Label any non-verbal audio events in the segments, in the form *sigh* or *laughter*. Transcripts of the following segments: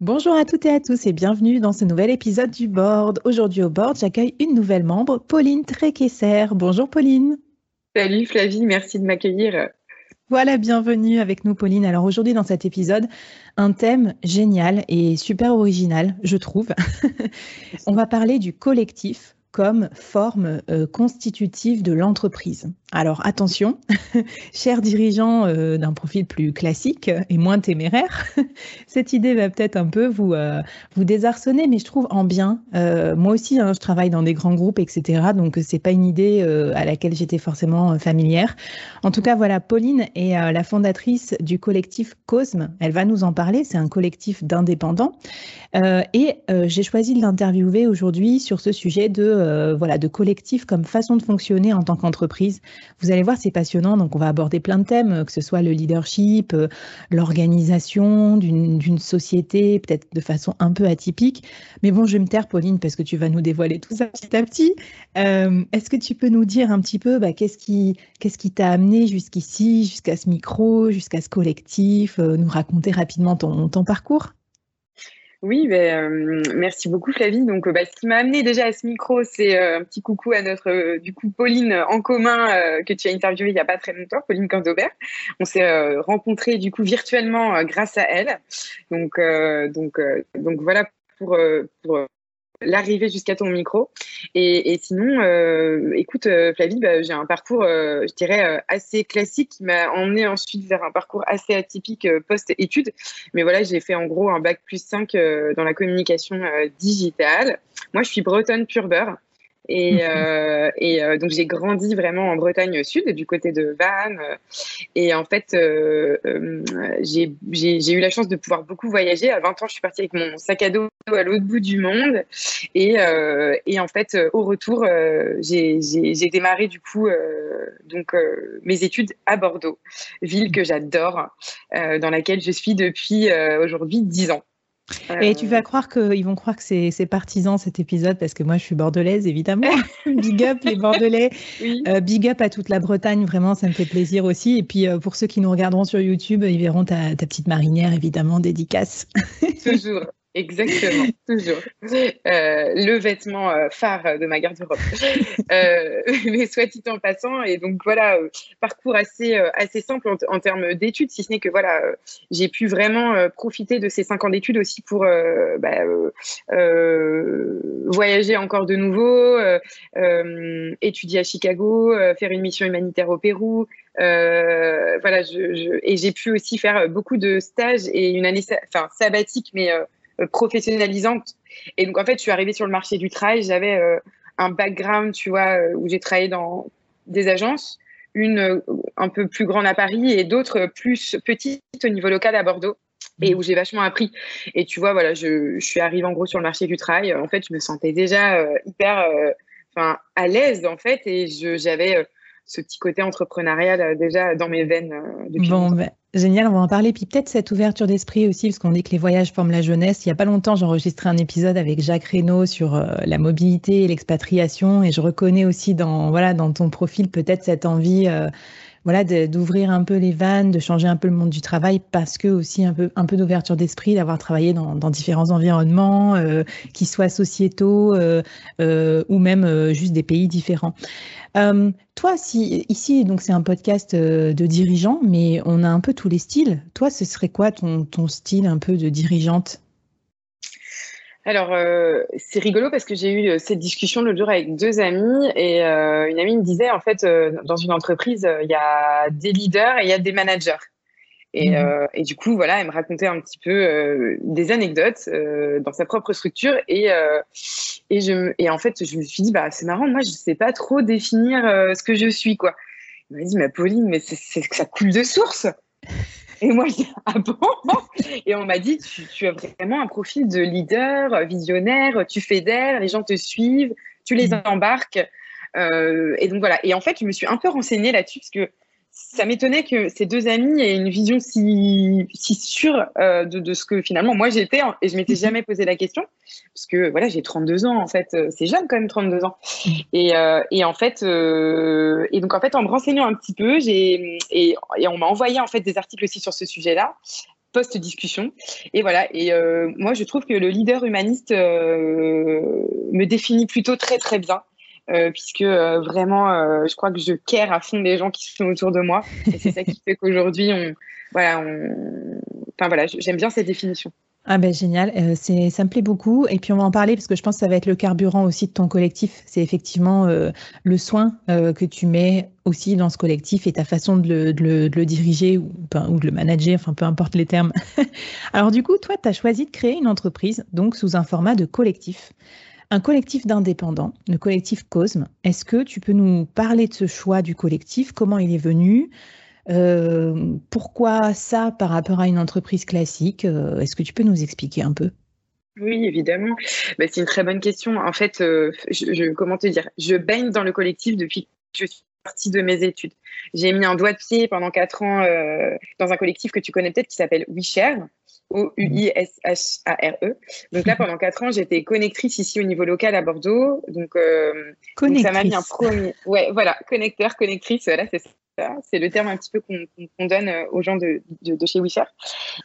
Bonjour à toutes et à tous et bienvenue dans ce nouvel épisode du Board. Aujourd'hui au Board, j'accueille une nouvelle membre, Pauline Tréquesser. Bonjour Pauline. Salut Flavie, merci de m'accueillir. Voilà, bienvenue avec nous Pauline. Alors aujourd'hui dans cet épisode, un thème génial et super original, je trouve. *laughs* On va parler du collectif comme forme euh, constitutive de l'entreprise. Alors attention, *laughs* chers dirigeants euh, d'un profil plus classique et moins téméraire, *laughs* cette idée va peut-être un peu vous, euh, vous désarçonner, mais je trouve en bien. Euh, moi aussi, hein, je travaille dans des grands groupes, etc. Donc c'est pas une idée à laquelle j'étais forcément familière. En tout cas, voilà, Pauline est la fondatrice du collectif Cosme. Elle va nous en parler. C'est un collectif d'indépendants. et j'ai choisi de l'interviewer aujourd'hui sur ce sujet de voilà de collectif comme façon de fonctionner en tant qu'entreprise. Vous allez voir, c'est passionnant. Donc, on va aborder plein de thèmes, que ce soit le leadership, euh, l'organisation d'une société, peut-être de façon un peu atypique. Mais bon, je vais me taire, Pauline, parce que tu vas nous dévoiler tout ça petit à petit. Euh, est-ce que tu peux nous dire un petit peu bah, qu'est-ce qui t'a amené jusqu'ici, jusqu'à ce micro, jusqu'à ce collectif, euh, nous raconter rapidement ton parcours? Oui, euh, merci beaucoup Flavie. Donc, euh, bah, ce qui m'a amené déjà à ce micro, c'est euh, un petit coucou à notre du coup Pauline en commun que tu as interviewé il n'y a pas très longtemps, Pauline Candobert. On s'est rencontrés du coup virtuellement grâce à elle. Donc, donc, donc voilà pour, pour l'arrivée jusqu'à ton micro. Et, sinon, euh, écoute, euh, Flavie, bah, j'ai un parcours, euh, je dirais, assez classique qui m'a emmené ensuite vers un parcours assez atypique post-études. Mais voilà, j'ai fait en gros un bac plus 5 dans la communication digitale. Moi, je suis bretonne pure. Et, mhm. euh, et euh, donc j'ai grandi vraiment en Bretagne Sud, du côté de Vannes. Et en fait, euh, j'ai eu la chance de pouvoir beaucoup voyager. À 20 ans, je suis partie avec mon sac à dos à l'autre bout du monde. Et, et en fait, au retour, j'ai démarré du coup donc mes études à Bordeaux, ville que j'adore, dans laquelle je suis depuis aujourd'hui 10 ans. Et tu vas croire qu'ils vont croire que c'est partisan cet épisode parce que moi je suis bordelaise évidemment. *laughs* big up les Bordelais. big up à toute la Bretagne, vraiment ça me fait plaisir aussi. Et puis pour ceux qui nous regarderont sur YouTube, ils verront ta, ta petite marinière évidemment dédicace. Toujours. Exactement, *laughs* toujours. Euh, le vêtement euh, phare de ma garde-robe. *laughs* euh, *laughs* mais soit dit en passant, et donc voilà, parcours assez, assez simple en, termes d'études, si ce n'est que voilà, j'ai pu vraiment profiter de ces cinq ans d'études aussi pour bah, voyager encore de nouveau, étudier à Chicago, faire une mission humanitaire au Pérou. voilà, je, et j'ai pu aussi faire beaucoup de stages et une année enfin, sabbatique, mais euh, professionnalisante. Et donc, en fait, je suis arrivée sur le marché du travail. J'avais euh, un background, tu vois, euh, où j'ai travaillé dans des agences, une un peu plus grande à Paris et d'autres plus petites au niveau local à Bordeaux et où j'ai vachement appris. Et tu vois, voilà, je, je, suis arrivée en gros sur le marché du travail. En fait, je me sentais déjà hyper enfin, à l'aise, en fait, et j'avais ce petit côté entrepreneurial déjà dans mes veines depuis bon, ben, Génial, on va en parler. Puis peut-être cette ouverture d'esprit aussi, parce qu'on dit que les voyages forment la jeunesse. Il n'y a pas longtemps, j'ai enregistré un épisode avec Jacques Reynaud sur euh, la mobilité et l'expatriation. Et je reconnais aussi dans, voilà, dans ton profil peut-être cette envie euh, voilà, d'ouvrir un peu les vannes, de changer un peu le monde du travail, parce que aussi un peu, un peu d'ouverture d'esprit, d'avoir travaillé dans, différents environnements, euh, qui soient sociétaux ou même juste des pays différents. Euh, toi, si, ici, donc c'est un podcast euh, de dirigeants, mais on a un peu tous les styles. Toi, ce serait quoi ton, ton style un peu de dirigeante? Alors, euh, c'est rigolo parce que j'ai eu cette discussion l'autre jour avec deux amis et une amie me disait, en fait, dans une entreprise, il y a des leaders et il y a des managers. Et, mmh. euh, et, du coup, voilà, elle me racontait un petit peu euh, des anecdotes euh, dans sa propre structure. Et, euh, et, je, et en fait, je me suis dit, bah, c'est marrant, moi, je ne sais pas trop définir euh, ce que je suis. quoi. Elle m'a dit, mais Pauline, mais c'est que ça coule de source. *laughs* Et moi, je dis, ah bon? Et on m'a dit, tu, tu, as vraiment un profil de leader, visionnaire, tu fédères, les gens te suivent, tu les mmh. embarques. et donc voilà. Et en fait, je me suis un peu renseignée là-dessus parce que ça m'étonnait que ces deux amis aient une vision si, si sûre euh, de, de, ce que finalement moi j'étais et je m'étais mhm. jamais posé la question. Parce que voilà j'ai 32 ans en fait. Euh, c'est jeune quand même 32 ans. Et, euh, et en fait euh, et donc en fait en me renseignant un petit peu j'ai et, et, on m'a envoyé en fait des articles aussi sur ce sujet là post discussion et voilà. Et euh, moi je trouve que le leader humaniste me définit plutôt très très bien euh, puisque euh, vraiment, euh, je crois que je care à fond des gens qui sont autour de moi. Et c'est ça qui *laughs* fait qu'aujourd'hui, voilà, enfin voilà, j'aime bien cette définition. Ah ben génial, ça me plaît beaucoup et puis on va en parler parce que je pense que ça va être le carburant aussi de ton collectif. C'est effectivement le soin que tu mets aussi dans ce collectif et ta façon de le, diriger ou, ou, de le manager, enfin peu importe les termes. *laughs* Alors du coup, toi, tu as choisi de créer une entreprise donc sous un format de collectif un collectif d'indépendants, le collectif Cosme. Est-ce que tu peux nous parler de ce choix du collectif? Comment il est venu? Euh, Pourquoi ça par rapport à une entreprise classique? Euh, Est-ce que tu peux nous expliquer un peu? Oui, évidemment. Bah, c'est une très bonne question. En fait, euh, je, comment te dire? Je baigne dans le collectif depuis que je suis partie de mes études. J'ai mis un doigt de pied pendant quatre ans dans un collectif que tu connais peut-être qui s'appelle WeShare. O-U-I-S-H-A-R-E. Donc là, pendant quatre ans, j'étais connectrice ici au niveau local à Bordeaux. Donc, euh, donc ça m'a mis un premier. Ouais, voilà, connecteur, connectrice, voilà, c'est ça. C'est le terme un petit peu qu'on donne euh, aux gens de, chez WeShare.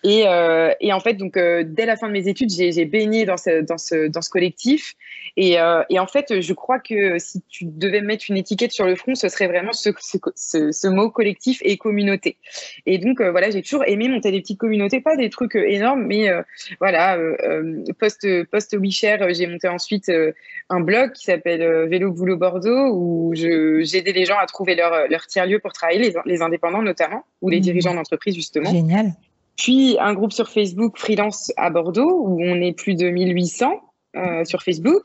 Et, euh, en fait, donc, euh, dès la fin de mes études, j'ai baigné dans ce, collectif. Et, en fait, je crois que si tu devais mettre une étiquette sur le front, ce serait vraiment ce, mot collectif et communauté. Et donc, voilà, j'ai toujours aimé monter des petites communautés, pas des trucs énormes, mais voilà, post, post WeShare, j'ai monté ensuite un blog qui s'appelle Vélo Boulot Bordeaux où j'aidais les gens à trouver leur, leur tiers-lieu pour travailler les, indépendants notamment, ou les mmh. dirigeants d'entreprise justement. Génial. Puis un groupe sur Facebook freelance à Bordeaux où on est plus de 1800 euh, sur Facebook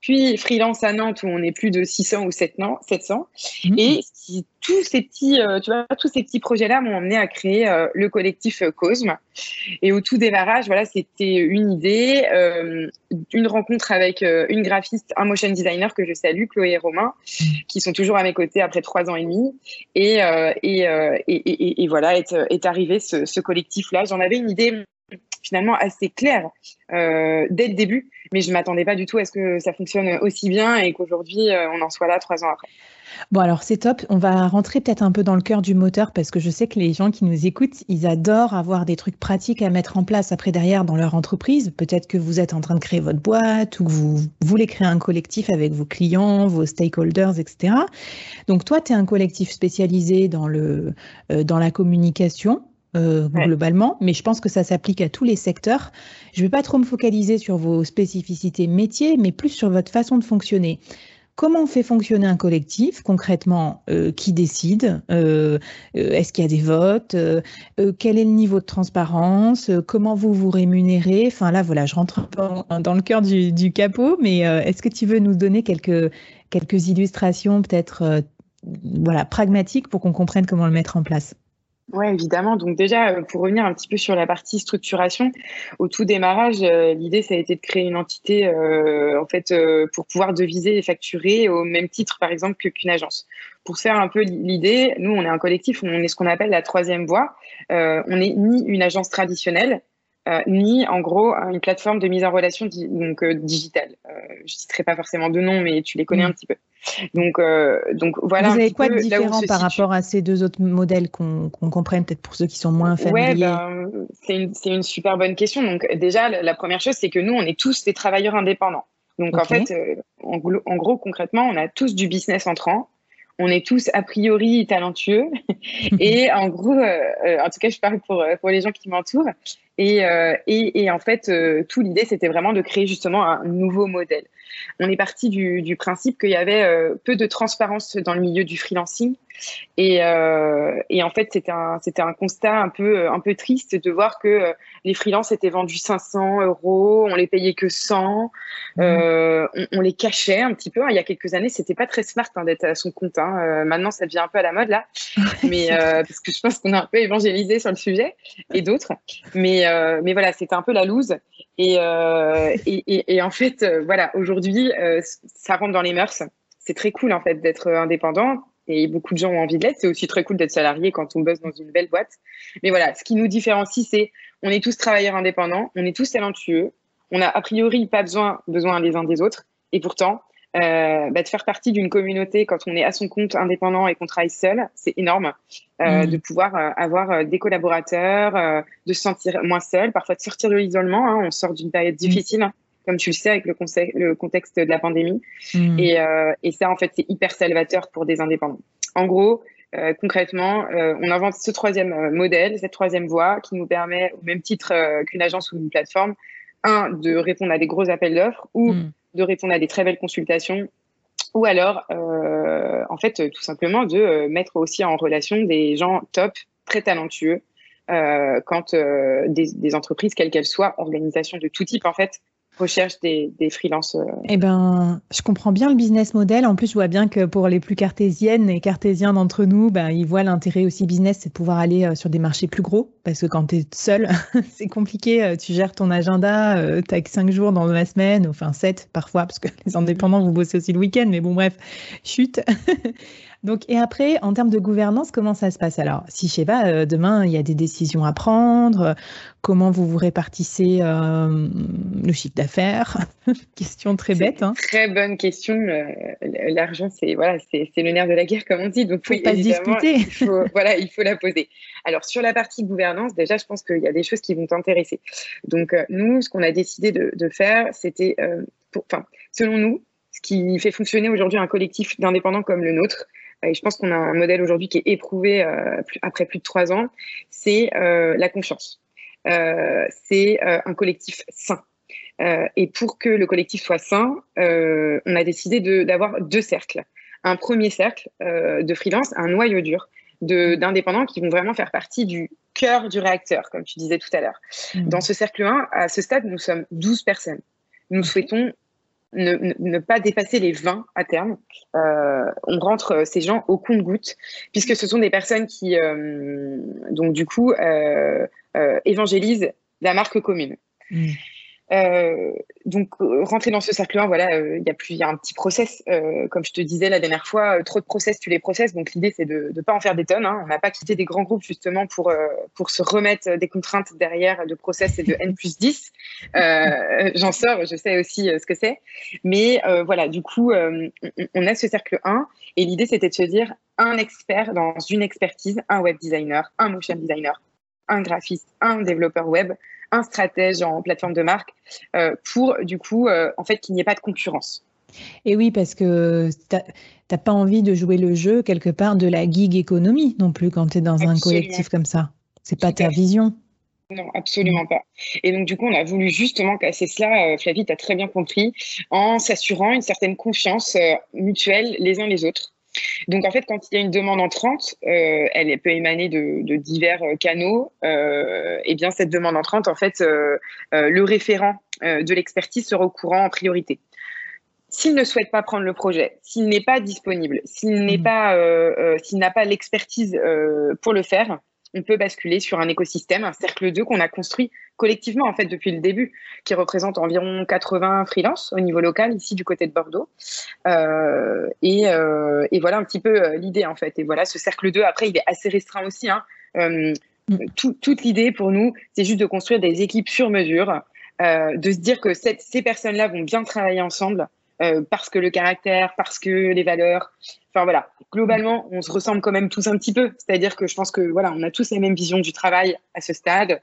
puis freelance à Nantes où on est plus de 600 ou 700. Mmh. Et tous ces petits, euh, tu vois, tous ces petits projets-là m'ont amené à créer euh, le collectif euh, Cosme. Et au tout démarrage, voilà, c'était une idée, euh, une rencontre avec une graphiste, un motion designer que je salue, Chloé et Romain, qui sont toujours à mes côtés après trois ans et demi. Et, et, et, et, et, voilà, est, est arrivé ce, ce collectif-là. J'en avais une idée finalement assez clair dès le début, mais je m'attendais pas du tout à ce que ça fonctionne aussi bien et qu'aujourd'hui on en soit là trois ans après. Bon, alors c'est top. On va rentrer peut-être un peu dans le cœur du moteur parce que je sais que les gens qui nous écoutent, ils adorent avoir des trucs pratiques à mettre en place après derrière dans leur entreprise. Peut-être que vous êtes en train de créer votre boîte ou que vous voulez créer un collectif avec vos clients, vos stakeholders, etc. Donc toi, tu es un collectif spécialisé dans, le, euh, dans la communication. Euh, globalement, mais je pense que ça s'applique à tous les secteurs. Je ne vais pas trop me focaliser sur vos spécificités métiers, mais plus sur votre façon de fonctionner. Comment on fait fonctionner un collectif concrètement euh, Qui décide euh, euh, Est-ce qu'il y a des votes Quel est le niveau de transparence Comment vous vous rémunérez? Enfin là, voilà, je rentre dans le cœur du, capot, mais est-ce que tu veux nous donner quelques, quelques illustrations peut-être voilà, pragmatiques pour qu'on comprenne comment le mettre en place? Oui, évidemment. Donc déjà, euh, pour revenir un petit peu sur la partie structuration, au tout démarrage, euh, l'idée, ça a été de créer une entité, euh, en fait, pour pouvoir deviser et facturer au même titre, par exemple, qu'une agence. Pour faire un peu l'idée, nous, on est un collectif, on est ce qu'on appelle la troisième voie. on n'est ni une agence traditionnelle, ni en gros une plateforme de mise en relation donc digitale. je ne citerai pas forcément de nom, mais tu les connais mm. un petit peu. Donc, euh, donc voilà. Vous avez quoi de différent par rapport à ces deux autres modèles qu'on comprenne peut-être pour ceux qui sont moins familiers? ben, C'est une, une, super bonne question. Donc déjà, la, première chose, c'est que nous, on est tous des travailleurs indépendants. Donc en fait, euh, en, en, gros, concrètement, on a tous du business entrant on est tous a priori talentueux. *laughs* et en gros, euh, euh, en tout cas, je parle pour, euh, pour les gens qui m'entourent. Et, et, en fait, tout l'idée, c'était vraiment de créer justement un nouveau modèle. On est parti du, du principe qu'il y avait peu de transparence dans le milieu du freelancing. Et, et en fait, c'était un, c'était un constat un peu, un peu triste de voir que les freelances étaient vendus 500 euros, on les payait que 100, mmh. on, on, les cachait un petit peu. Il y a quelques années, c'était pas très smart hein, d'être à son compte. Hein. Euh, maintenant, ça devient un peu à la mode là, *laughs* mais euh, parce que je pense qu'on a un peu évangélisé sur le sujet et d'autres. Mais euh, mais voilà, c'était un peu la loose. Et, et, et, en fait, voilà, aujourd'hui, ça rentre dans les mœurs. C'est très cool en fait d'être indépendant et beaucoup de gens ont envie de l'être. C'est aussi très cool d'être salarié quand on bosse dans une belle boîte. Mais voilà, ce qui nous différencie, c'est on est tous travailleurs indépendants, on est tous talentueux, on a a priori pas besoin, besoin les uns des autres, et pourtant, euh, bah, de faire partie d'une communauté quand on est à son compte indépendant et qu'on travaille seul, c'est énorme. Euh, mmh. De pouvoir euh, avoir des collaborateurs, de se sentir moins seul, parfois de sortir de l'isolement. Hein, on sort d'une période mmh. difficile, comme tu le sais, avec le, le contexte de la pandémie. Mmh. Et, et, ça, en fait, c'est hyper salvateur pour des indépendants. En gros, concrètement, on invente ce troisième modèle, cette troisième voie qui nous permet, au même titre qu'une agence ou une plateforme, un, de répondre à des gros appels d'offres ou de répondre à des très belles consultations ou alors, euh, en fait, tout simplement de euh, mettre aussi en relation des gens top, très talentueux, euh, quand des, des, entreprises, quelles qu'elles soient, organisations de tout type, en fait, recherche des, des freelances. Euh. Eh ben, je comprends bien le business model. En plus, je vois bien que pour les plus cartésiennes et cartésiens d'entre nous, ben, ils voient l'intérêt aussi business, c'est de pouvoir aller euh, sur des marchés plus gros. Parce que quand tu es seul, *laughs* c'est compliqué. Euh, tu gères ton agenda, tu as que 5 jours dans la semaine, enfin 7 parfois, parce que *laughs* les indépendants, vous bossez aussi le week-end. Mais bon, bref, chute. *laughs* Donc, et après, en termes de gouvernance, comment ça se passe? Alors, si je sais pas, euh, demain, il y a des décisions à prendre, euh, comment vous vous répartissez euh, le chiffre d'affaires? *laughs* Question très bête. Hein. Très bonne question. L'argent, c'est voilà, c'est le nerf de la guerre, comme on dit. Donc, faut pas discuter. Il faut, *laughs* voilà, il faut la poser. Alors, sur la partie gouvernance, déjà, je pense qu'il y a des choses qui vont t'intéresser. Donc, nous, ce qu'on a décidé de, de faire, c'était, enfin, selon nous, ce qui fait fonctionner aujourd'hui un collectif d'indépendants comme le nôtre, et je pense qu'on a un modèle aujourd'hui qui est éprouvé euh, après plus de trois ans, c'est euh, la confiance. Euh, c'est un collectif sain. et pour que le collectif soit sain, on a décidé d'avoir deux cercles. Un premier cercle de freelance, un noyau dur d'indépendants qui vont vraiment faire partie du cœur du réacteur, comme tu disais tout à l'heure. Mmh. Dans ce cercle 1, à ce stade, nous sommes 12 personnes. Nous souhaitons ne, pas dépasser les 20 à terme. Euh, on rentre euh, ces gens au compte-goutte, puisque ce sont des personnes qui, euh, donc du coup, évangélisent la marque commune. Mm. Euh, donc, euh, rentrer dans ce cercle 1, voilà, euh, il y, a plus, y a un petit process. comme je te disais la dernière fois, trop de process, tu les process. Donc, l'idée, c'est de ne pas en faire des tonnes. Hein. On n'a pas quitté des grands groupes justement pour, pour se remettre des contraintes derrière de process et de N plus 10. *laughs* J'en sors, je sais aussi ce que c'est. Mais voilà, du coup, on a ce cercle 1 et l'idée, c'était de se dire un expert dans une expertise, un web designer, un motion designer, un graphiste, un développeur web, un stratège en plateforme de marque euh, pour du coup euh, en fait qu'il n'y ait pas de concurrence. Et oui, parce que tu n'as pas envie de jouer le jeu quelque part de la gig économie non plus quand tu es dans un collectif comme ça. C'est pas ta vision. Non, absolument pas. Et donc, du coup, on a voulu justement casser cela, euh, Flavie, tu as très bien compris, en s'assurant une certaine confiance mutuelle les uns les autres. Donc en fait, quand il y a une demande entrante, euh, elle peut émaner de, divers euh, canaux. Euh, et bien cette demande entrante, en fait, le référent de l'expertise sera au courant en priorité. S'il ne souhaite pas prendre le projet, s'il n'est pas disponible, s'il n'est mmh. pas, s'il n'a pas l'expertise pour le faire, on peut basculer sur un écosystème, un cercle 2 qu'on a construit collectivement en fait depuis le début, qui représente environ 80 freelances au niveau local ici du côté de Bordeaux. Euh, euh, et, voilà un petit peu euh, l'idée en fait. Et voilà ce cercle 2, après il est assez restreint aussi. Hein. Mm. toute l'idée pour nous, c'est juste de construire des équipes sur mesure, de se dire que ces personnes-là vont bien travailler ensemble. Parce que le caractère, parce que les valeurs, Enfin voilà, globalement, on se ressemble quand même tous un petit peu. C'est-à-dire que je pense que voilà, on a tous la même vision du travail à ce stade.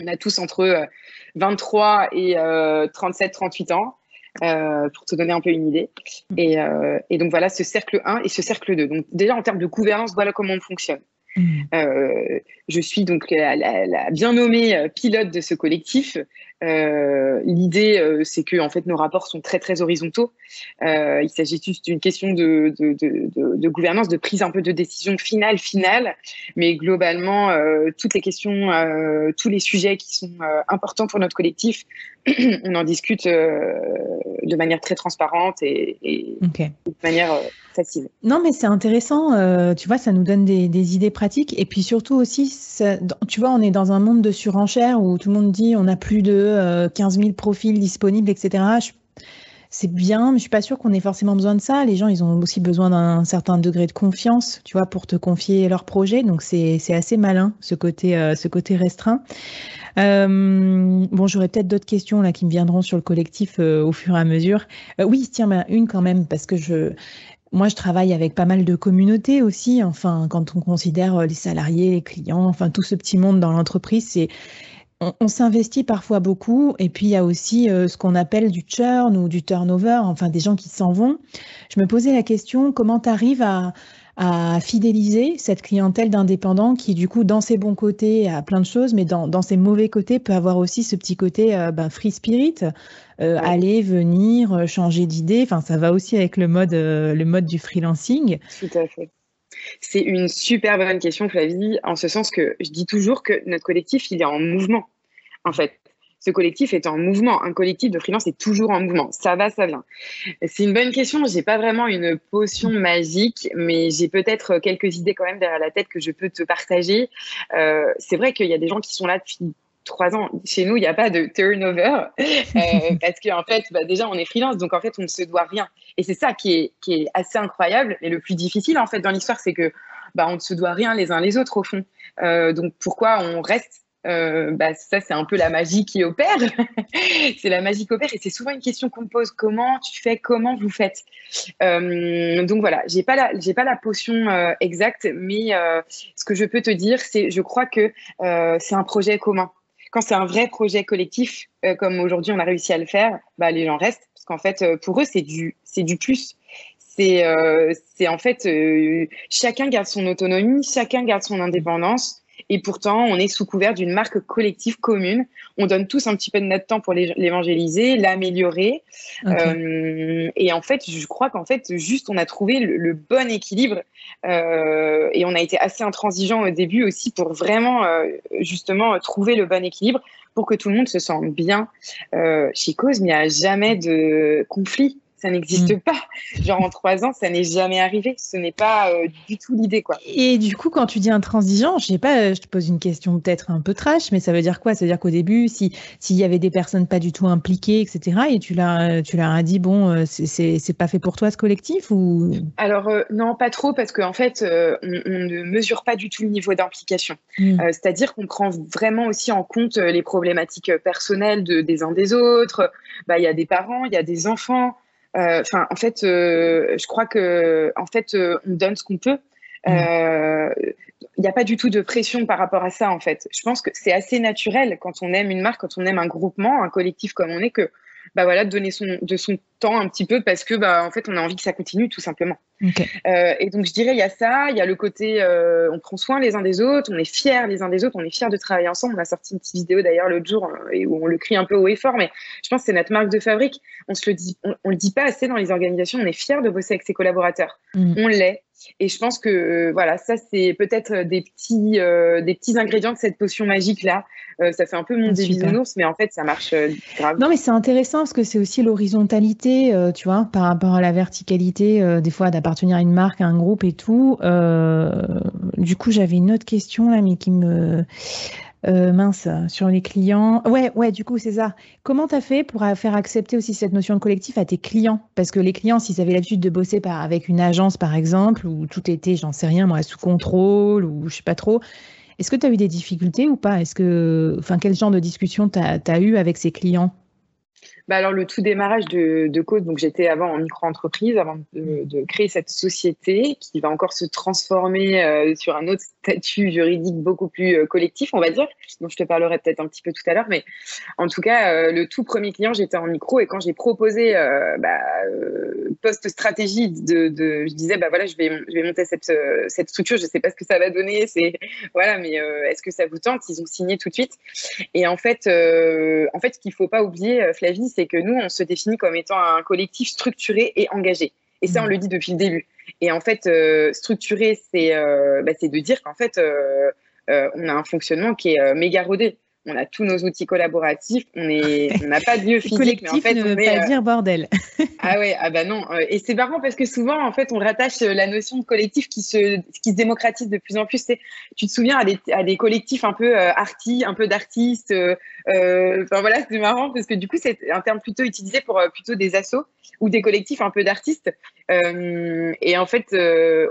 On a tous entre 23 euh, et 37, euh, 38 ans. Euh, pour te donner un peu une idée. Et, et, donc voilà, ce cercle 1 et ce cercle 2. Donc déjà en termes de gouvernance, voilà comment on fonctionne. Mmh. Euh, je suis donc la, bien nommée euh, pilote de ce collectif. Euh, l'idée, c'est que en fait, nos rapports sont très très horizontaux. il s'agit juste d'une question de, de, gouvernance, de prise un peu de décision finale, finale. Mais globalement, toutes les questions, tous les sujets qui sont importants pour notre collectif, *clears throat* on en discute de manière très transparente et, de manière facile. Non, mais c'est intéressant. tu vois, ça nous donne des, des idées pratiques. Et puis surtout aussi, tu vois, on est dans un monde de surenchère où tout le monde dit on a plus de 15 euh, 000 profils disponibles, etc. c'est bien, mais je suis pas sûre qu'on ait forcément besoin de ça. Les gens, ils ont aussi besoin d'un certain degré de confiance, tu vois, pour te confier leur projet. Donc c'est assez malin ce côté, euh, ce côté restreint. Euh, bon, j'aurais peut-être d'autres questions là qui me viendront sur le collectif au fur et à mesure. oui, tiens, mais une quand même parce que je moi, je travaille avec pas mal de communautés aussi. Enfin, quand on considère les salariés, les clients, enfin tout ce petit monde dans l'entreprise, c'est on, s'investit parfois beaucoup. Et puis il y a aussi euh, ce qu'on appelle du churn ou du turnover, enfin des gens qui s'en vont. Je me posais la question comment tu arrives à, à fidéliser cette clientèle d'indépendants qui, du coup, dans ses bons côtés, a plein de choses, mais dans, dans ses mauvais côtés, peut avoir aussi ce petit côté euh, ben, free spirit, euh, aller, venir, euh, changer d'idée. Enfin, ça va aussi avec le mode, le mode du freelancing. Tout à fait. C'est une super bonne question, Flavie, en ce sens que je dis toujours que notre collectif, il est en mouvement, en fait ce collectif est en mouvement. Un collectif de freelance est toujours en mouvement. Ça va, ça vient. C'est une bonne question. J'ai pas vraiment une potion magique, mais j'ai peut-être quelques idées quand même derrière la tête que je peux te partager. Euh, c'est vrai qu'il y a des gens qui sont là depuis trois ans. Chez nous, il n'y a pas de turnover euh, *laughs* parce qu'en fait, bah, déjà, on est freelance, donc en fait, on ne se doit rien. Et c'est ça qui est, qui est assez incroyable. Et le plus difficile, en fait, dans l'histoire, c'est que bah, on ne se doit rien les uns les autres, au fond. Euh, donc, pourquoi on reste euh, bah, ça, c'est un peu la magie qui opère. *laughs* c'est la magie qui opère et c'est souvent une question qu'on me pose comment tu fais, comment vous faites? Euh, donc voilà, j'ai pas la, j'ai pas la potion euh, exacte, mais ce que je peux te dire, c'est, je crois que c'est un projet commun. Quand c'est un vrai projet collectif, comme aujourd'hui on a réussi à le faire, bah, les gens restent parce qu'en fait, pour eux, c'est du, c'est du plus. C'est, c'est en fait, chacun garde son autonomie, chacun garde son indépendance. Et pourtant, on est sous couvert d'une marque collective commune. On donne tous un petit peu de notre temps pour l'évangéliser, l'améliorer. Euh, et en fait, je crois qu'en fait, juste, on a trouvé le, bon équilibre. Euh, et on a été assez intransigeant au début aussi pour vraiment, euh, justement, trouver le bon équilibre pour que tout le monde se sente bien chez Cause, il n'y a jamais de conflit Ça n'existe mm. pas. Genre en trois ans, ça n'est jamais arrivé. Ce n'est pas euh, du tout l'idée, quoi. Et du coup, quand tu dis intransigeant, je sais pas, je te pose une question peut-être un peu trash, mais ça veut dire quoi? Ça veut dire qu'au début, si s'il y avait des personnes pas du tout impliquées, etc., et tu leur tu leur as dit bon, euh, c'est c'est pas fait pour toi ce collectif ou? Alors euh, non, pas trop, parce qu'en en fait, on, ne mesure pas du tout le niveau d'implication. Mm. C'est-à-dire qu'on prend vraiment aussi en compte les problématiques personnelles de, des uns des autres. Bah, il y a des parents, il y a des enfants. Euh, enfin, en fait, euh, je crois que, en fait, euh, on donne ce qu'on peut. Il n'y a pas du tout de pression par rapport à ça, en fait. Je pense que c'est assez naturel quand on aime une marque, quand on aime un groupement, un collectif comme on est, que bah voilà, de donner son, de son temps un petit peu parce que bah, en fait, on a envie que ça continue tout simplement. Euh, et donc, je dirais, il y a ça, il y a le côté, euh, on prend soin les uns des autres, on est fiers les uns des autres, on est fiers de travailler ensemble. On a sorti une petite vidéo d'ailleurs l'autre jour euh, où on le crie un peu haut et fort, mais je pense que c'est notre marque de fabrique. On se le dit, on, le dit pas assez dans les organisations. On est fiers de bosser avec ses collaborateurs. Mm. On l'est. Et je pense que voilà, ça c'est peut-être des petits, des petits ingrédients de cette potion magique là. ça fait un peu mon bisounours, mais en fait ça marche grave. Non, mais c'est intéressant parce que c'est aussi l'horizontalité, tu vois, par rapport à la verticalité des fois d'appartenir à une marque, à un groupe et tout. du coup, j'avais une autre question là, mais qui me euh, mince, sur les clients. Ouais, ouais, du coup, c'est ça. Comment tu as fait pour faire accepter aussi cette notion de collectif à tes clients? Parce que les clients, s'ils avaient l'habitude de bosser avec une agence, par exemple, où tout était, j'en sais rien, moi, sous contrôle, ou je sais pas trop, est-ce que tu as eu des difficultés ou pas? Est-ce que, enfin, quel genre de discussion tu as, as eu avec ces clients? Bah alors le tout démarrage de, de Code, donc j'étais avant en micro-entreprise, avant de, créer cette société qui va encore se transformer euh, sur un autre statut juridique beaucoup plus euh, collectif, on va dire, dont je te parlerai peut-être un petit peu tout à l'heure. Mais en tout cas, euh, le tout premier client, j'étais en micro et quand j'ai proposé bah, post-stratégie, de, de, je disais, bah voilà, je vais, je vais monter cette, cette structure, je sais pas ce que ça va donner, c'est voilà, mais est-ce que ça vous tente? Ils ont signé tout de suite. Et en fait, en fait, ce qu'il faut pas oublier, Flavie, c'est que nous, on se définit comme étant un collectif structuré et engagé. Et ça, on mm. le dit depuis le début. Et en fait, euh, structuré, euh, bah, c'est de dire qu'en fait, euh, on a un fonctionnement qui est méga rodé on a tous nos outils collaboratifs, on est, *laughs* on n'a pas de lieu physique, mais en fait, ne veut pas dire bordel. *laughs* ah ouais, ah bah non. Euh, et c'est marrant parce que souvent, en fait, on rattache euh, la notion de collectif qui se, qui se démocratise de plus en plus. Tu te souviens à des, à des collectifs un peu euh, arty, un peu d'artistes. Enfin voilà, c'est marrant parce que du coup, c'est un terme plutôt utilisé pour plutôt des assos ou des collectifs un peu d'artistes. et en fait,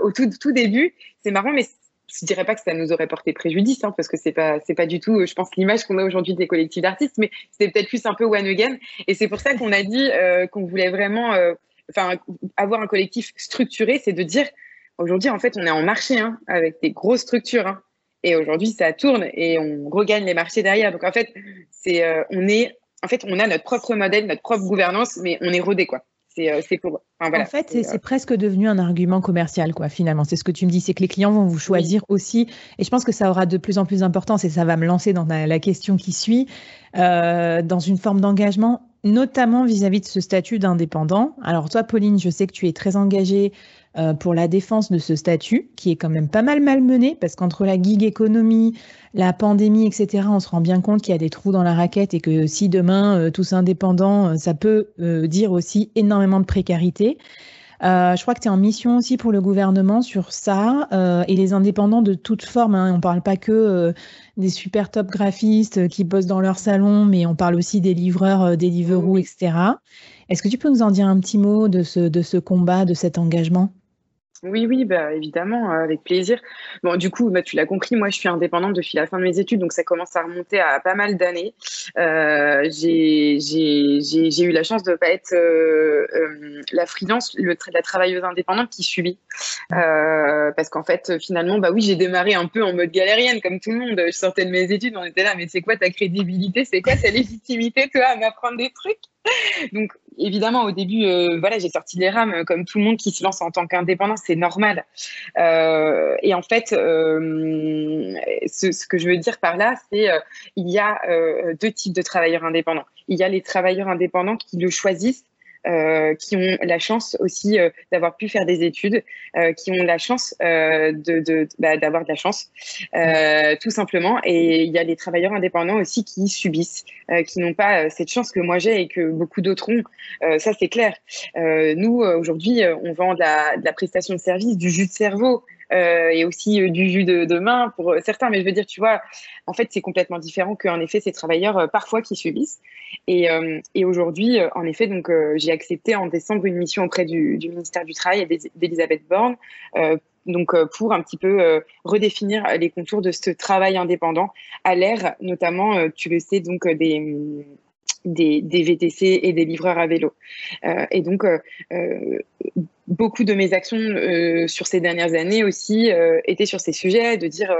au tout, tout début, c'est marrant, mais je dirais pas que ça nous aurait porté préjudice, hein, parce que c'est pas c'est pas du tout, je pense, l'image qu'on a aujourd'hui des collectifs d'artistes, mais c'était peut-être plus un peu one again. Et c'est pour ça qu'on a dit euh, qu'on voulait vraiment, euh, enfin, avoir un collectif structuré, c'est de dire aujourd'hui, en fait, on est en marché hein, avec des grosses structures, hein, et aujourd'hui, ça tourne et on regagne les marchés derrière. Donc en fait, c'est euh, on est, en fait, on a notre propre modèle, notre propre gouvernance, mais on est rodé quoi. Euh, en fait, c'est euh, presque devenu un argument commercial, quoi, finalement. C'est ce que tu me dis, c'est que les clients vont vous choisir aussi. Et je pense que ça aura de plus en plus d'importance et ça va me lancer dans la, question qui suit, euh, dans une forme d'engagement, notamment vis-à-vis -vis de ce statut d'indépendant. Alors toi, Pauline, je sais que tu es très engagée euh, pour la défense de ce statut, qui est quand même pas mal malmené, parce qu'entre la gig économie, la pandémie, etc., on se rend bien compte qu'il y a des trous dans la raquette et que si demain, euh, tous indépendants, euh, ça peut dire aussi énormément de précarité. je crois que tu es en mission aussi pour le gouvernement sur ça et les indépendants de toute forme. Hein, on ne parle pas que des super top graphistes qui bossent dans leur salon, mais on parle aussi des livreurs, des Deliveroo, etc. Est-ce que tu peux nous en dire un petit mot de ce, de ce combat, de cet engagement? Oui, oui, bah, évidemment, euh, avec plaisir. Bon, du coup, bah, tu l'as compris, moi, je suis indépendante depuis la fin de mes études, donc ça commence à remonter à pas mal d'années. Euh, j'ai eu la chance de ne pas être euh, euh, la freelance, le, la travailleuse indépendante qui subit. Euh, parce qu'en fait, finalement, bah oui, j'ai démarré un peu en mode galérienne, comme tout le monde. Je sortais de mes études, on était là, mais c'est quoi ta crédibilité? C'est quoi ta légitimité, toi, à m'apprendre des trucs? Donc évidemment au début euh, voilà j'ai sorti les rames comme tout le monde qui se lance en tant qu'indépendant c'est normal. Euh, et en fait euh, ce, que je veux dire par là c'est il y a deux types de travailleurs indépendants. Il y a les travailleurs indépendants qui le choisissent qui ont la chance aussi d'avoir pu faire des études, qui ont la chance de, bah, d'avoir de la chance, tout simplement. Et il y a les travailleurs indépendants aussi qui subissent, qui n'ont pas cette chance que moi j'ai et que beaucoup d'autres ont. ça, c'est clair. nous, aujourd'hui, on vend de la, de la prestation de service, du jus de cerveau. Euh, et aussi euh, du jus de, main pour euh, certains. Mais je veux dire, tu vois, en fait, c'est complètement différent qu'en effet, ces travailleurs parfois qui subissent. Et, aujourd'hui, en effet, donc j'ai accepté en décembre une mission auprès du, ministère du Travail et d'Elisabeth Borne. donc pour un petit peu redéfinir les contours de ce travail indépendant à l'ère notamment, tu le sais, donc des des, VTC et des livreurs à vélo. Et donc, beaucoup de mes actions sur ces dernières années aussi étaient sur ces sujets, de dire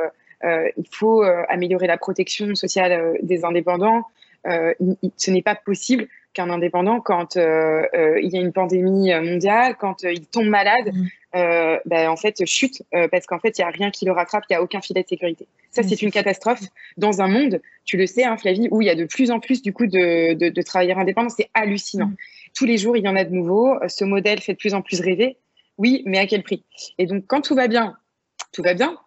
il faut améliorer la protection sociale des indépendants. ce n'est pas possible qu'un indépendant, quand il y a une pandémie mondiale, quand il tombe malade, mmh. Euh, ben, en fait, chute euh, parce qu'en fait, il n'y a rien qui le rattrape, il n'y a aucun filet de sécurité. Ça, c'est une catastrophe dans un monde, tu le sais, hein, Flavie, où il y a de plus en plus du coup de, de, de travailleurs indépendants. C'est hallucinant. Tous les jours, il y en a de nouveaux. Ce modèle fait de plus en plus rêver. Oui, mais à quel prix? Et donc, quand tout va bien, tout va bien.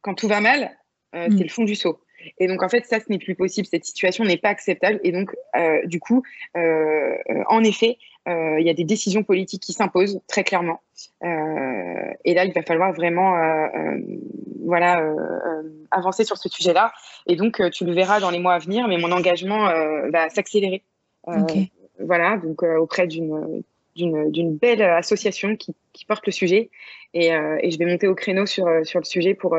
Quand tout va mal, euh, mm. c'est le fond du seau. Et donc, en fait, ça, ce n'est plus possible. Cette situation n'est pas acceptable. Et donc, euh, du coup, euh, en effet, il y a des décisions politiques qui s'imposent très clairement. Et là, il va falloir vraiment voilà, avancer sur ce sujet-là. Et donc, tu le verras dans les mois à venir, mais mon engagement va s'accélérer. Voilà, donc auprès d'une d'une belle association qui, qui, porte le sujet. Et, et, je vais monter au créneau sur, sur le sujet pour,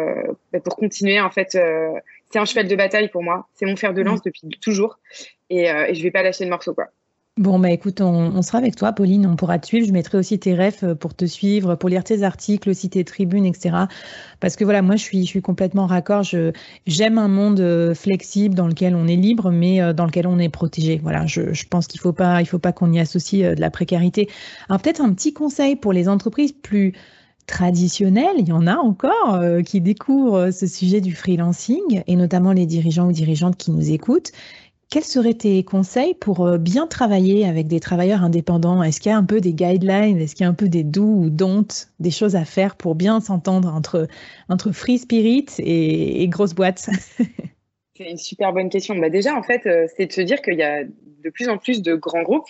bah, pour continuer en fait c'est un cheval de bataille pour moi. C'est mon fer de lance mmh. depuis toujours. Et, et je vais pas lâcher le morceau quoi Bon, bah écoute, on, sera avec toi, Pauline, on pourra te suivre. Je mettrai aussi tes refs euh, pour te suivre, pour lire tes articles, aussi tes tribunes, etc. Parce que voilà, moi, je suis, complètement raccord. J'aime un monde euh, flexible dans lequel on est libre, mais euh, dans lequel on est protégé. Voilà, je, pense qu'il faut pas, pas qu'on y associe de la précarité. Alors, peut-être un petit conseil pour les entreprises plus traditionnelles, il y en a encore qui découvrent ce sujet du freelancing, et notamment les dirigeants ou dirigeantes qui nous écoutent. Quels seraient tes conseils pour euh, bien travailler avec des travailleurs indépendants? Est-ce qu'il y a un peu des guidelines? Est-ce qu'il y a un peu des doux ou don'ts, des choses à faire pour bien s'entendre entre, entre free spirit et, et grosse boîte *laughs* C'est une super bonne question. Bah déjà, en fait, euh, c'est de se dire qu'il y a de plus en plus de grands groupes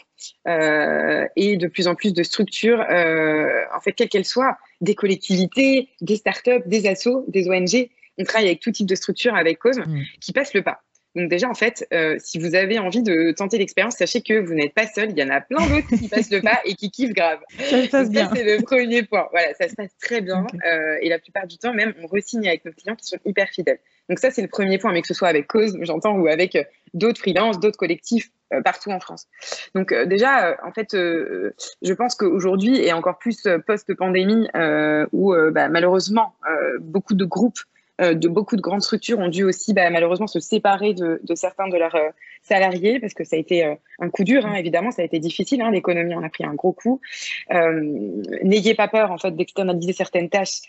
euh, et de plus en plus de structures, euh, en fait, quelles qu'elles soient, des collectivités, des startups, des assos, des ONG. On travaille avec tout type de structures avec Cause mmh. qui passent le pas. Donc déjà, en fait, euh, si vous avez envie de tenter l'expérience, sachez que vous n'êtes pas seul. Il y en a plein d'autres qui passent le pas et qui kiffent grave. *laughs* Ça se passe bien. C'est le premier point. Voilà, ça se passe très bien. Euh, et la plupart du temps, même, on re-signe avec nos clients qui sont hyper fidèles. Donc ça, c'est le premier point, mais que ce soit avec Cause, j'entends, ou avec euh, d'autres freelances, d'autres collectifs partout en France. Donc déjà, en fait, je pense qu'aujourd'hui, et encore plus post-pandémie, où bah, malheureusement, beaucoup de groupes de beaucoup de grandes structures ont dû aussi bah, malheureusement se séparer de, certains de leurs euh, salariés parce que ça a été euh, un coup dur, hein, évidemment, ça a été difficile. Hein, L'économie en a pris un gros coup. N'ayez pas peur en fait d'externaliser certaines tâches.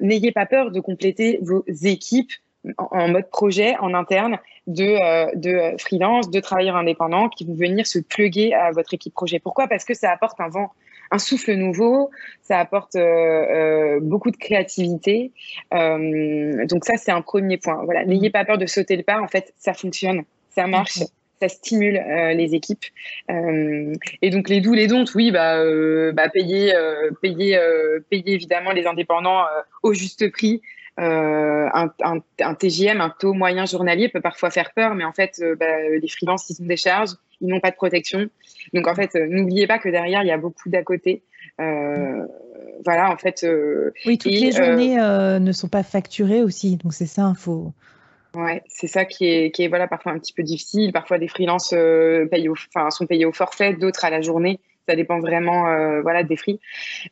N'ayez pas peur de compléter vos équipes en, mode projet en interne de, de freelance, de travailleurs indépendants qui vont venir se pluguer à votre équipe projet. Pourquoi? Parce que ça apporte un vent un souffle nouveau, ça apporte euh, euh, beaucoup de créativité. Euh, donc ça, c'est un premier point. Voilà, n'ayez pas peur de sauter le pas. En fait, ça fonctionne, ça marche. Ça stimule les équipes et donc les doux, les dons, oui, bah, bah payer, payer, payer évidemment les indépendants au juste prix, euh, un, un, TGM, un taux moyen journalier peut parfois faire peur, mais en fait, bah, les freelances, ils ont des charges, ils n'ont pas de protection. Donc en fait, euh, n'oubliez pas que derrière, il y a beaucoup d'à côté. Euh, voilà, en fait. Euh, oui, toutes les journées ne sont pas facturées aussi, donc c'est ça, il faut. Ouais, c'est ça qui est, qui est voilà parfois un petit peu difficile. Parfois, des freelances payent enfin, sont payés au forfait, d'autres à la journée. Ça dépend vraiment voilà des prix.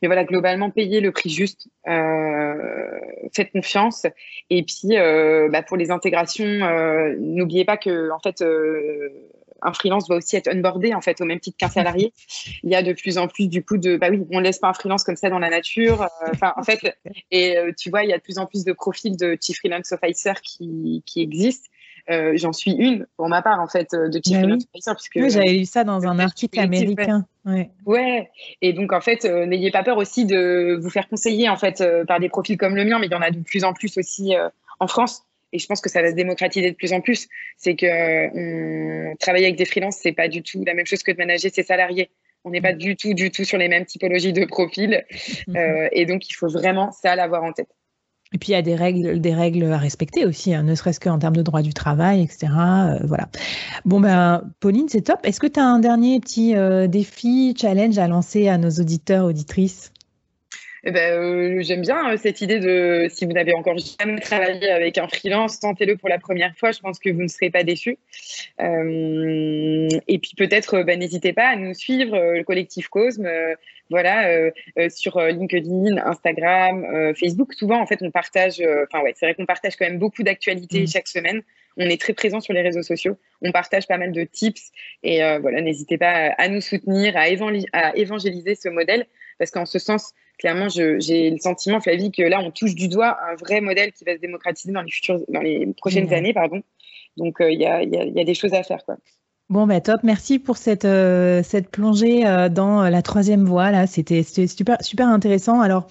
Mais voilà, globalement, payez le prix juste. faites confiance. Et puis, bah, pour les intégrations, n'oubliez pas que en fait un freelance doit aussi être onboardé en fait au même titre qu'un salarié. *laughs* Il y a de plus en plus du coup de bah oui, on laisse pas un freelance comme ça dans la nature. Euh, enfin en fait *laughs* et euh, tu vois, il y a de plus en plus de profils de chief freelance officer qui qui existent. j'en suis une pour ma part en fait de Chief bah oui. j'avais lu ça dans un article américain. Ouais. ouais. Et donc en fait, n'ayez pas peur aussi de vous faire conseiller en fait par des profils comme le mien, mais il y en a de plus en plus aussi en France et je pense que ça va se démocratiser de plus en plus, c'est que on, travailler avec des freelances, c'est pas du tout la même chose que de manager ses salariés. On n'est pas du tout, du tout sur les mêmes typologies de profils. Mhm. Euh, et donc, il faut vraiment ça l'avoir en tête. Et puis il y a des règles, des règles à respecter aussi, hein, ne serait-ce qu'en termes de droit du travail, etc. Euh, voilà. Bon ben, Pauline, c'est top. Est-ce que tu as un dernier petit euh, défi, challenge à lancer à nos auditeurs, auditrices? Eh ben, euh, j'aime bien euh, cette idée de si vous n'avez encore jamais travaillé avec un freelance, tentez-le pour la première fois. Je pense que vous ne serez pas déçus. Euh, et puis peut-être, bah, n'hésitez pas à nous suivre, le collectif Cosme, voilà, sur LinkedIn, Instagram, Facebook. Souvent, en fait, on partage. Enfin ouais, c'est vrai qu'on partage quand même beaucoup d'actualités mmh. chaque semaine. On est très présent sur les réseaux sociaux. On partage pas mal de tips. Et voilà, n'hésitez pas à nous soutenir, à, à évangéliser ce modèle, parce qu'en ce sens clairement, j'ai le sentiment, Flavie, que là, on touche du doigt un vrai modèle qui va se démocratiser dans les, futures, dans les prochaines années. Pardon. Donc, euh, il y, a, y, a, des choses à faire. Quoi. Bon, bah, top. Merci pour cette, euh, cette plongée euh, dans la troisième voie. Là, c'était super, super intéressant. Alors,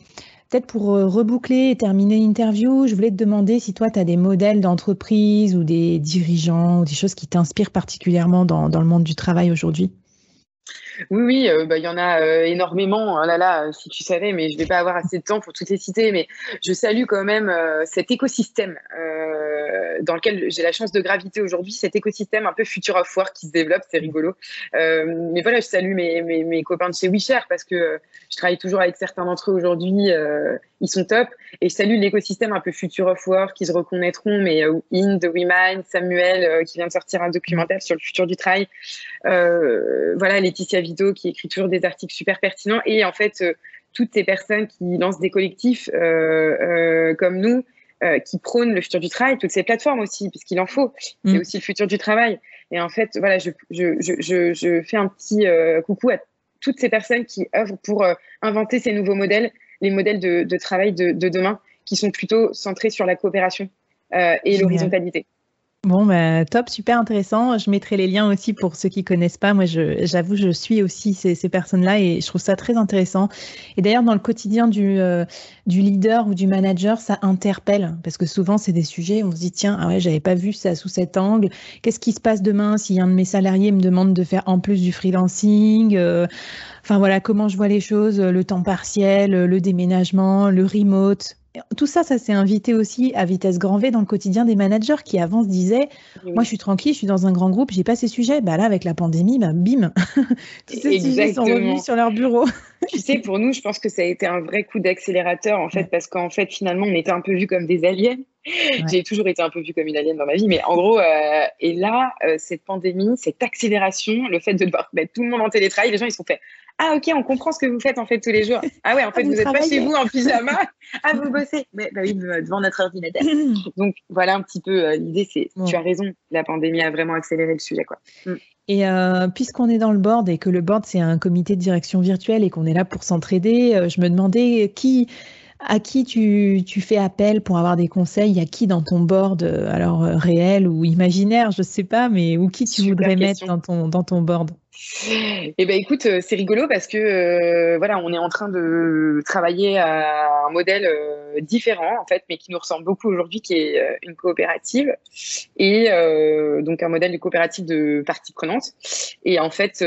peut-être pour reboucler et terminer l'interview, je voulais te demander si toi, tu as des modèles d'entreprise ou des dirigeants ou des choses qui t'inspirent particulièrement dans, dans le monde du travail aujourd'hui. Oui, oui, euh, bah, il y en a euh, énormément. Oh là là, si tu savais, mais je vais pas avoir assez de temps pour toutes les citer. Mais je salue quand même euh, cet écosystème dans lequel j'ai la chance de graviter aujourd'hui. Cet écosystème un peu future of work qui se développe, c'est rigolo. mais voilà, je salue mes, mes, mes, copains de chez WeShare parce que je travaille toujours avec certains d'entre eux aujourd'hui. ils sont top. Et je salue l'écosystème un peu future of work qui se reconnaîtront. Mais Inde, WeMind, Samuel qui vient de sortir un documentaire sur le futur du travail. voilà, Laetitia qui écrit toujours des articles super pertinents. Et en fait, euh, toutes ces personnes qui lancent des collectifs euh, euh, comme nous, qui prônent le futur du travail, toutes ces plateformes aussi, puisqu'il en faut. C'est mm. aussi le futur du travail. Et en fait, voilà, je, je, je, je fais un petit coucou à toutes ces personnes qui œuvrent pour inventer ces nouveaux modèles, les modèles de, de travail de, de, demain, qui sont plutôt centrés sur la coopération et l'horizontalité. Bon, bah, top, super intéressant. Je mettrai les liens aussi pour ceux qui connaissent pas. Moi, j'avoue, je, suis aussi ces, personnes-là et je trouve ça très intéressant. Et d'ailleurs, dans le quotidien du, euh, du leader ou du manager, ça interpelle parce que souvent, c'est des sujets, on se dit, tiens, ah ouais, j'avais pas vu ça sous cet angle. Qu'est-ce qui se passe demain si un de mes salariés me demande de faire en plus du freelancing euh, Enfin voilà, comment je vois les choses, le temps partiel, le déménagement, le remote tout ça, ça s'est invité aussi à vitesse grand V dans le quotidien des managers qui avant se disaient Moi, je suis tranquille, je suis dans un grand groupe, j'ai pas ces sujets. Bah là, avec la pandémie, bah, bim *laughs* Tous ces sujets sont revenus sur leur bureau. *laughs* tu sais, pour nous, je pense que ça a été un vrai coup d'accélérateur en fait, parce qu'en fait, finalement, on était un peu vus comme des aliens. J'ai toujours été un peu vue comme une alien dans ma vie, mais en gros, euh, et là, euh, cette pandémie, cette accélération, le fait de devoir mettre tout le monde en télétravail, les gens ils se sont fait ah ok, on comprend ce que vous faites en fait tous les jours. Ah ouais, en fait, vous n'êtes pas chez vous en pyjama. *laughs* ah, vous bossez. Mais bah oui, devant notre ordinateur. *laughs* Donc voilà un petit peu euh, l'idée, c'est tu as raison, la pandémie a vraiment accéléré le sujet. Quoi. Mm. Et euh, puisqu'on est dans le board et que le board c'est un comité de direction virtuel et qu'on est là pour s'entraider, euh, je me demandais qui à qui tu, tu, fais appel pour avoir des conseils? Il y a qui dans ton board, alors réel ou imaginaire, je ne sais pas, mais ou qui tu voudrais mettre dans ton, dans ton board? Eh ben écoute, euh, c'est rigolo parce que euh, voilà, on est en train de travailler à un modèle euh, différent en fait, mais qui nous ressemble beaucoup aujourd'hui, qui est une coopérative et donc un modèle de coopérative de parties prenantes. Et en fait,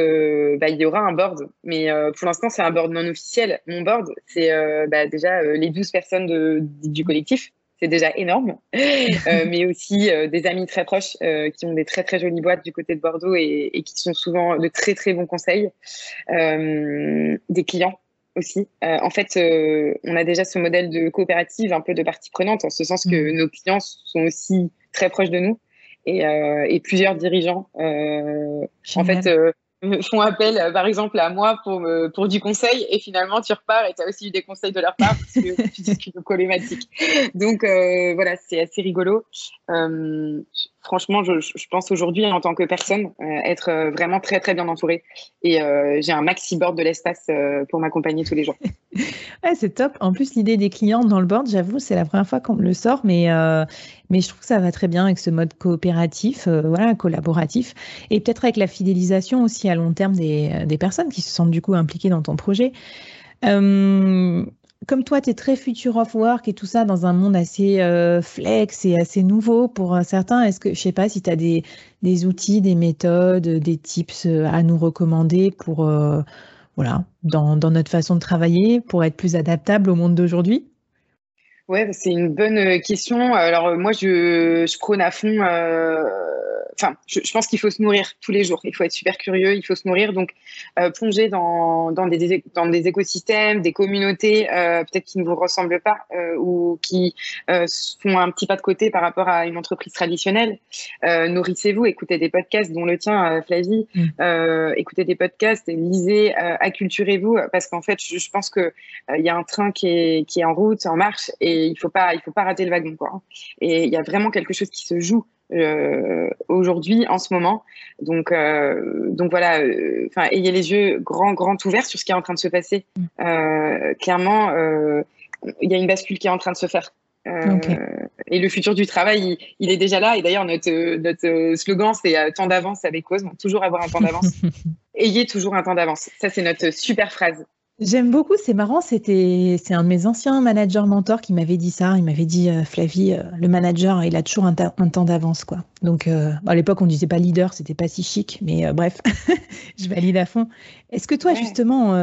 bah, il y aura un board, mais pour l'instant c'est un board non officiel. Mon board, c'est bah, déjà les 12 personnes du collectif c'est déjà énorme, *laughs* euh, mais aussi euh, des amis très proches euh, qui ont des très très jolies boîtes du côté de Bordeaux et, et qui sont souvent de très très bons conseils, des clients aussi. en fait, on a déjà ce modèle de coopérative, un peu de partie prenante, en ce sens que mmh. nos clients sont aussi très proches de nous et, et plusieurs dirigeants. en fait, font appel, euh, par exemple, à moi pour, pour du conseil, et finalement, tu repars et tu as aussi eu des conseils de leur part parce que *laughs* tu discutes de problématiques. Donc, euh, voilà, c'est assez rigolo. Euh, franchement, je, je pense aujourd'hui, en tant que personne, être vraiment très, très bien entourée. Et j'ai un maxi board de l'espace pour m'accompagner tous les jours. *laughs* c'est top. En plus, l'idée des clients dans le board, j'avoue, c'est la première fois qu'on me le sort, mais, mais je trouve que ça va très bien avec ce mode coopératif, voilà, collaboratif, et peut-être avec la fidélisation aussi à long terme des, des, personnes qui se sentent du coup impliquées dans ton projet. Euh, comme toi, tu es très future of work et tout ça dans un monde assez flex et assez nouveau pour certains, est-ce que, je sais pas, si tu as des, des, outils, des méthodes, des tips à nous recommander pour voilà, dans, notre façon de travailler pour être plus adaptable au monde d'aujourd'hui? Ouais, c'est une bonne question. Alors moi, je, je prône à fond euh, enfin, je, pense qu'il faut se nourrir tous les jours. Il faut être super curieux, il faut se nourrir. Donc, euh, plonger dans, dans, des, dans des écosystèmes, des communautés, euh, peut-être qui ne vous ressemblent pas euh, ou qui font un petit pas de côté par rapport à une entreprise traditionnelle. Nourrissez-vous, écoutez des podcasts, dont le tien, Flavie. Mm. écoutez des podcasts, lisez, acculturez-vous, parce qu'en fait, je, pense que il y a un train qui est, qui est en route, en marche, et il faut pas, il faut pas rater le wagon, quoi. Et il y a vraiment quelque chose qui se joue euh, aujourd'hui, en ce moment. Donc, euh, donc voilà, euh, enfin, ayez les yeux grands, grands ouverts sur ce qui est en train de se passer. Mm. clairement, il y a une bascule qui est en train de se faire. Et le futur du travail, il, est déjà là. Et d'ailleurs, notre, notre slogan, c'est temps d'avance avec cause. toujours avoir un temps d'avance. *laughs* Ayez toujours un temps d'avance. Ça, c'est notre super phrase. J'aime beaucoup, c'est marrant, c'était c'est un de mes anciens managers mentors qui m'avait dit ça. Il m'avait dit euh, Flavie, euh, le manager, il a toujours un, temps d'avance quoi. Donc euh, à l'époque on disait pas leader, c'était pas si chic, mais bref, *laughs* je valide à fond. Est-ce que toi justement,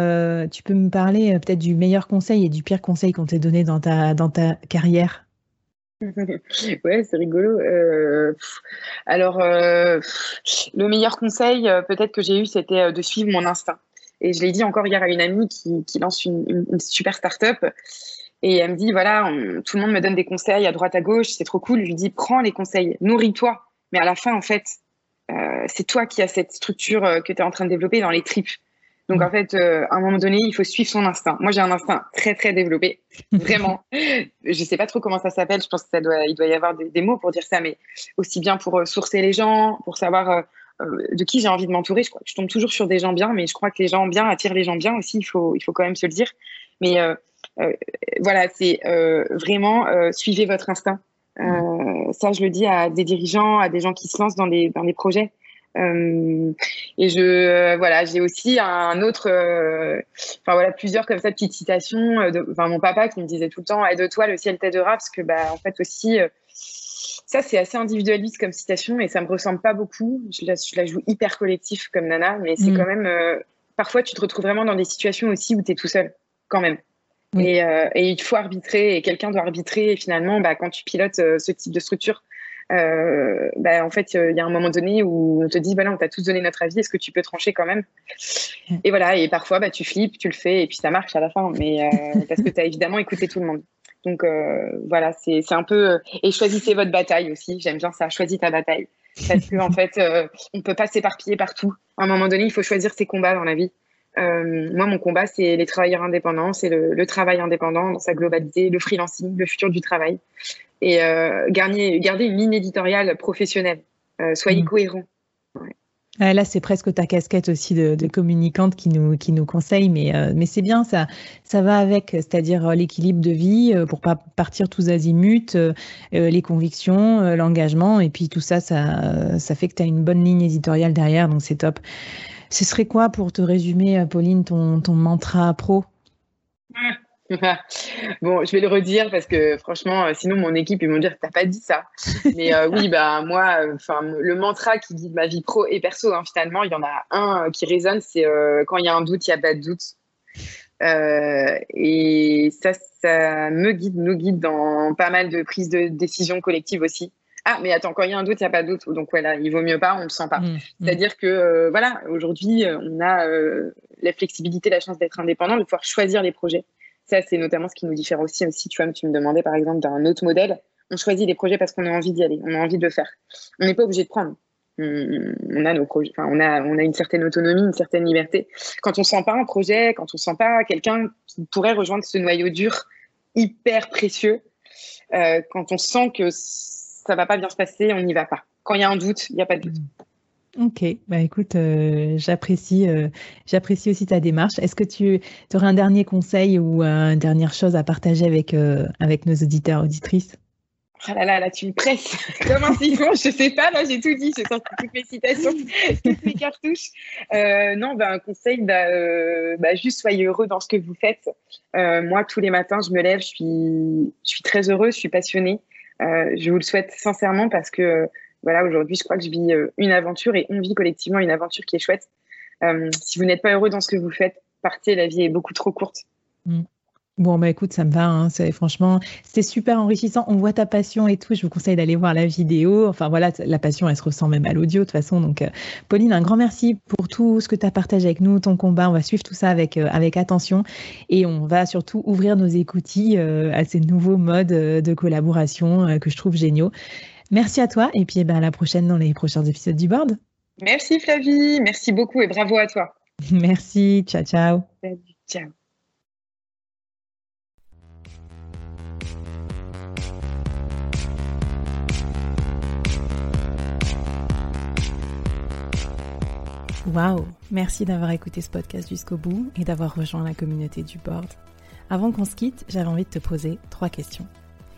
tu peux me parler peut-être du meilleur conseil et du pire conseil qu'on t'ait donné dans ta dans ta carrière? *laughs* Ouais, c'est rigolo. alors, le meilleur conseil, peut-être que j'ai eu, c'était de suivre mon instinct. Et je l'ai dit encore hier à une amie qui, lance une, super start-up. Et elle me dit, voilà, tout le monde me donne des conseils à droite, à gauche, c'est trop cool. Je lui dis, prends les conseils, nourris-toi. Mais à la fin, en fait, euh, c'est toi qui as cette structure euh, que tu es en train de développer dans les tripes. Donc, en fait, euh, à un moment donné, il faut suivre son instinct. Moi, j'ai un instinct très, très développé. Vraiment. *laughs* je sais pas trop comment ça s'appelle. Je pense que ça doit, il doit y avoir des, mots pour dire ça, mais aussi bien pour sourcer les gens, pour savoir de qui j'ai envie de m'entourer. Je, crois je tombe toujours sur des gens bien, mais je crois que les gens bien attirent les gens bien aussi. Il faut, il faut quand même se le dire. Mais euh, euh, voilà, c'est vraiment suivez votre instinct. ça, je le dis à des dirigeants, à des gens qui se lancent dans des, dans des projets. Euh, et je voilà, j'ai aussi un autre, enfin voilà, plusieurs comme ça petites citations. Enfin mon papa qui me disait tout le temps aide-toi, le ciel t'aidera, parce que bah en fait aussi ça, c'est assez individualiste comme citation et ça me ressemble pas beaucoup. Je la, je la joue hyper collectif comme Nana, mais c'est mm. quand même. Euh, parfois, tu te retrouves vraiment dans des situations aussi où tu es tout seul, quand même. Et, euh, et, il faut arbitrer et quelqu'un doit arbitrer. Et finalement, bah, quand tu pilotes euh, ce type de structure, bah, en fait, il y a un moment donné où on te dit voilà, on t'a tous donné notre avis, est-ce que tu peux trancher quand même? Et voilà, et parfois, bah, tu flippes, tu le fais, et puis ça marche à la fin, mais parce que tu as évidemment écouté tout le monde. Donc euh, voilà, c'est un peu euh, et choisissez votre bataille aussi. J'aime bien ça. Choisis ta bataille parce que en fait, euh, on peut pas s'éparpiller partout. À un moment donné, il faut choisir ses combats dans la vie. moi, mon combat, c'est les travailleurs indépendants, c'est le, travail indépendant dans sa globalité, le freelancing, le futur du travail, et garder, garder une ligne éditoriale professionnelle. soyez mmh. Cohérents. Là, c'est presque ta casquette aussi de, communicante qui nous, qui nous conseille, mais, euh, mais c'est bien, ça, ça va avec, c'est-à-dire euh, l'équilibre de vie euh, pour pas partir tous azimuts, les convictions, l'engagement, et puis tout ça, ça, ça fait que tu as une bonne ligne éditoriale derrière, donc c'est top. Ce serait quoi, pour te résumer, Pauline, ton, ton mantra pro? *laughs* bon, je vais le redire parce que franchement, euh, sinon mon équipe ils vont dire t'as pas dit ça. Mais euh, oui, bah moi, euh, le mantra qui guide ma vie pro et perso, hein, finalement, il y en a un qui résonne, c'est quand il y a un doute, il y a pas de doute. et ça, ça me guide, nous guide dans pas mal de prises de décision collectives aussi. Ah, mais attends, quand il y a un doute, il n'y a pas de doute. Donc voilà, il vaut mieux pas, on ne le sent pas. Mmh, mmh. C'est-à-dire que voilà, aujourd'hui, on a la flexibilité, la chance d'être indépendant, de pouvoir choisir les projets. Ça, c'est notamment ce qui nous différencie aussi. Tu vois, tu me demandais par exemple d'un autre modèle. On choisit des projets parce qu'on a envie d'y aller, on a envie de le faire. On n'est pas obligé de prendre. On, a une certaine autonomie, une certaine liberté. Quand on sent pas un projet, quand on sent pas quelqu'un qui pourrait rejoindre ce noyau dur hyper précieux, euh, quand on sent que ça va pas bien se passer, on n'y va pas. Quand il y a un doute, il n'y a pas de doute. Ok, bah écoute, euh, j'apprécie, euh, j'apprécie aussi ta démarche. Est-ce que tu aurais un dernier conseil ou une dernière chose à partager avec, euh, avec nos auditeurs, auditrices? Ah là là, là, tu me presses comme un siphon, je sais pas, là j'ai tout dit, j'ai sorti toutes mes citations, *laughs* toutes mes cartouches. non, bah, un conseil, bah, bah, juste soyez heureux dans ce que vous faites. moi, tous les matins, je me lève, je suis, je suis très heureuse, je suis passionnée. je vous le souhaite sincèrement parce que voilà, aujourd'hui, je crois que je vis euh, une aventure et on vit collectivement une aventure qui est chouette. Euh, si vous n'êtes pas heureux dans ce que vous faites, partez, la vie est beaucoup trop courte. Mm. Bon, bah écoute, ça me va. Hein. franchement, c'est super enrichissant. On voit ta passion et tout. Je vous conseille d'aller voir la vidéo. Enfin, voilà, la passion, elle se ressent même à l'audio de toute façon. Donc, euh, Pauline, un grand merci pour tout ce que tu as partagé avec nous, ton combat. On va suivre tout ça avec, avec attention et on va surtout ouvrir nos écoutilles à ces nouveaux modes de collaboration que je trouve géniaux. Merci à toi et puis eh ben, à la prochaine dans les prochains épisodes du board. Merci Flavie, merci beaucoup et bravo à toi. *laughs* Merci, ciao ciao. ciao. Waouh, merci d'avoir écouté ce podcast jusqu'au bout et d'avoir rejoint la communauté du board. Avant qu'on se quitte, j'avais envie de te poser trois questions.